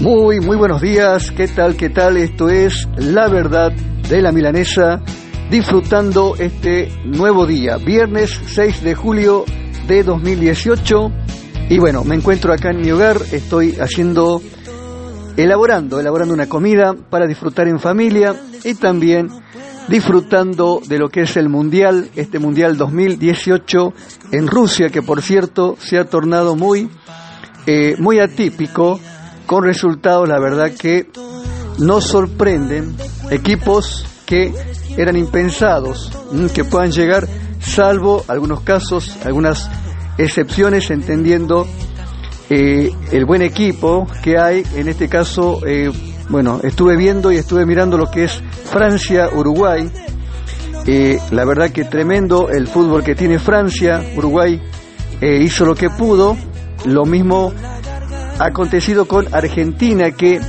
Muy, muy buenos días. ¿Qué tal? ¿Qué tal? Esto es La Verdad de la Milanesa, disfrutando este nuevo día, viernes 6 de julio de 2018. Y bueno, me encuentro acá en mi hogar, estoy haciendo, elaborando, elaborando una comida para disfrutar en familia y también disfrutando de lo que es el Mundial, este Mundial 2018 en Rusia, que por cierto se ha tornado muy, eh, muy atípico con resultados, la verdad, que nos sorprenden, equipos que eran impensados, que puedan llegar, salvo algunos casos, algunas excepciones, entendiendo eh, el buen equipo que hay, en este caso, eh, bueno, estuve viendo y estuve mirando lo que es Francia-Uruguay, eh, la verdad que tremendo el fútbol que tiene Francia, Uruguay hizo lo que pudo, lo mismo acontecido con Argentina que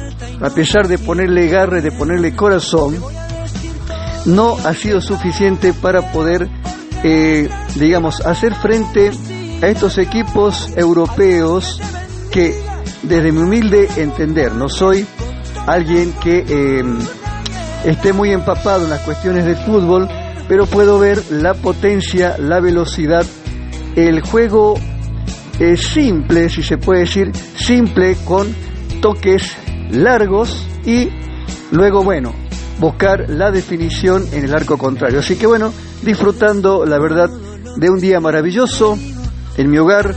a pesar de ponerle garra de ponerle corazón, no ha sido suficiente para poder, eh, digamos, hacer frente a estos equipos europeos que desde mi humilde entender, no soy alguien que eh, esté muy empapado en las cuestiones de fútbol, pero puedo ver la potencia, la velocidad, el juego es simple, si se puede decir, simple con toques largos y luego, bueno, buscar la definición en el arco contrario. Así que bueno, disfrutando la verdad de un día maravilloso en mi hogar.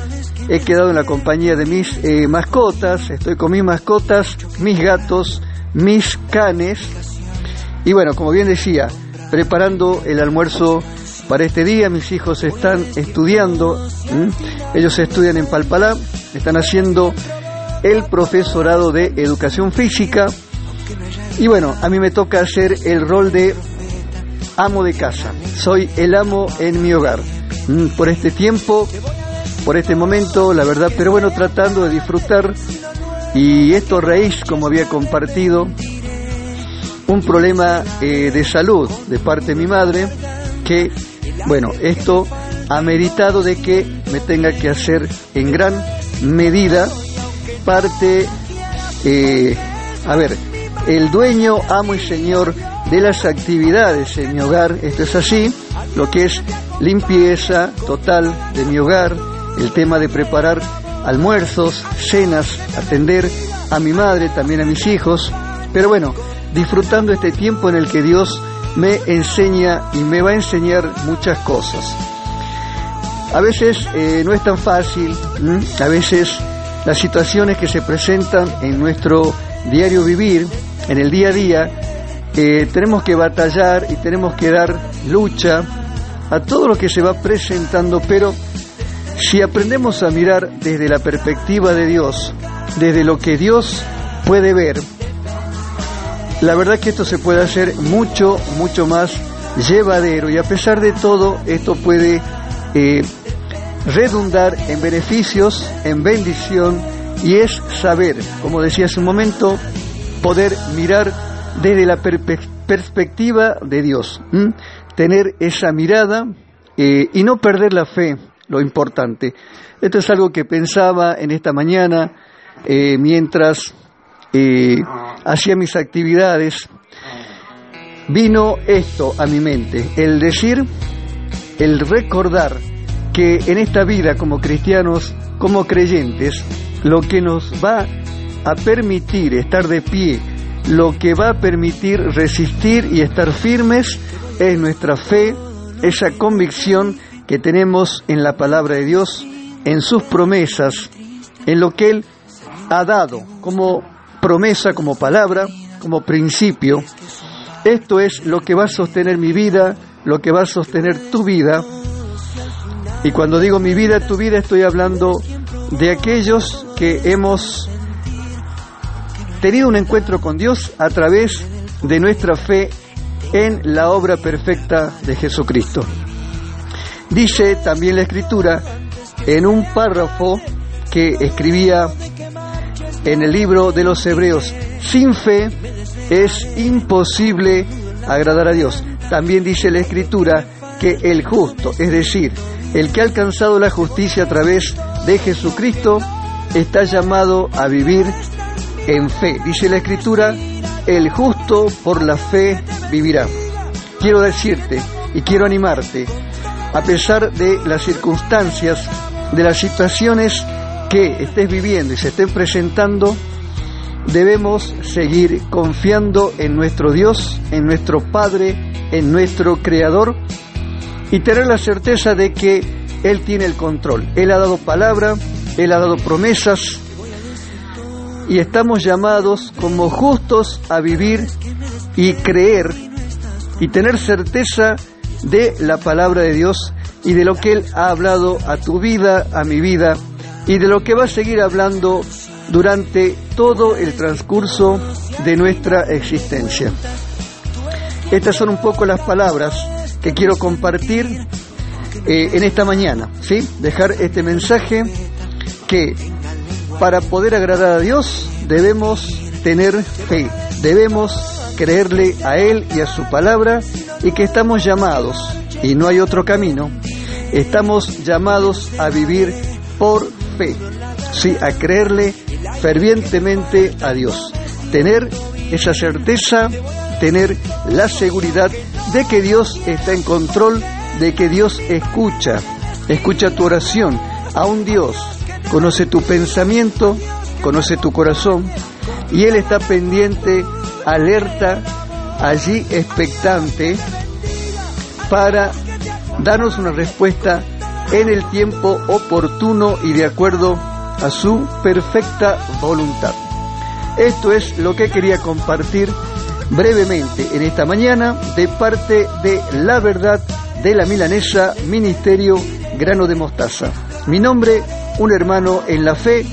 He quedado en la compañía de mis eh, mascotas, estoy con mis mascotas, mis gatos, mis canes. Y bueno, como bien decía, preparando el almuerzo para este día. Mis hijos están estudiando, ellos estudian en Palpalá, están haciendo el profesorado de educación física. Y bueno, a mí me toca hacer el rol de amo de casa. Soy el amo en mi hogar. Por este tiempo, por este momento, la verdad, pero bueno, tratando de disfrutar. Y esto raíz, como había compartido, un problema eh, de salud de parte de mi madre que bueno, esto ha meritado de que me tenga que hacer en gran medida parte, eh, a ver, el dueño, amo y señor de las actividades en mi hogar, esto es así, lo que es limpieza total de mi hogar, el tema de preparar almuerzos, cenas, atender a mi madre, también a mis hijos, pero bueno, disfrutando este tiempo en el que Dios me enseña y me va a enseñar muchas cosas. A veces eh, no es tan fácil, a veces las situaciones que se presentan en nuestro diario vivir, en el día a día, eh, tenemos que batallar y tenemos que dar lucha a todo lo que se va presentando, pero si aprendemos a mirar desde la perspectiva de Dios, desde lo que Dios puede ver, la verdad que esto se puede hacer mucho, mucho más llevadero y a pesar de todo esto puede eh, redundar en beneficios, en bendición y es saber, como decía hace un momento, poder mirar desde la perspectiva de Dios, tener esa mirada eh, y no perder la fe, lo importante. Esto es algo que pensaba en esta mañana eh, mientras eh, hacía mis actividades, vino esto a mi mente, el decir, el recordar que en esta vida como cristianos, como creyentes, lo que nos va a permitir estar de pie, lo que va a permitir resistir y estar firmes es nuestra fe, esa convicción que tenemos en la palabra de Dios, en sus promesas, en lo que Él ha dado como promesa, como palabra, como principio. Esto es lo que va a sostener mi vida, lo que va a sostener tu vida. Y cuando digo mi vida, tu vida, estoy hablando de aquellos que hemos tenido un encuentro con Dios a través de nuestra fe en la obra perfecta de Jesucristo. Dice también la Escritura en un párrafo que escribía en el libro de los Hebreos, sin fe es imposible agradar a Dios. También dice la Escritura que el justo, es decir, el que ha alcanzado la justicia a través de Jesucristo, está llamado a vivir en fe. Dice la Escritura, el justo por la fe vivirá. Quiero decirte y quiero animarte, a pesar de las circunstancias, de las situaciones que estés viviendo y se estén presentando, debemos seguir confiando en nuestro Dios, en nuestro Padre, en nuestro Creador y tener la certeza de que Él tiene el control. Él ha dado palabra, Él ha dado promesas y estamos llamados como justos a vivir y creer y tener certeza de la palabra de Dios y de lo que Él ha hablado a tu vida, a mi vida y de lo que va a seguir hablando durante todo el transcurso de nuestra existencia. Estas son un poco las palabras que quiero compartir eh, en esta mañana, ¿sí? Dejar este mensaje que para poder agradar a Dios debemos tener fe, debemos creerle a Él y a su palabra y que estamos llamados, y no hay otro camino, estamos llamados a vivir por fe, sí, a creerle fervientemente a Dios, tener esa certeza, tener la seguridad de que Dios está en control, de que Dios escucha, escucha tu oración, a un Dios conoce tu pensamiento, conoce tu corazón y Él está pendiente, alerta, allí expectante para darnos una respuesta en el tiempo oportuno y de acuerdo a su perfecta voluntad. Esto es lo que quería compartir brevemente en esta mañana de parte de La Verdad de la Milanesa Ministerio Grano de Mostaza. Mi nombre, un hermano en la fe,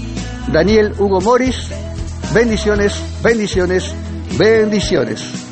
Daniel Hugo Moris. Bendiciones, bendiciones, bendiciones.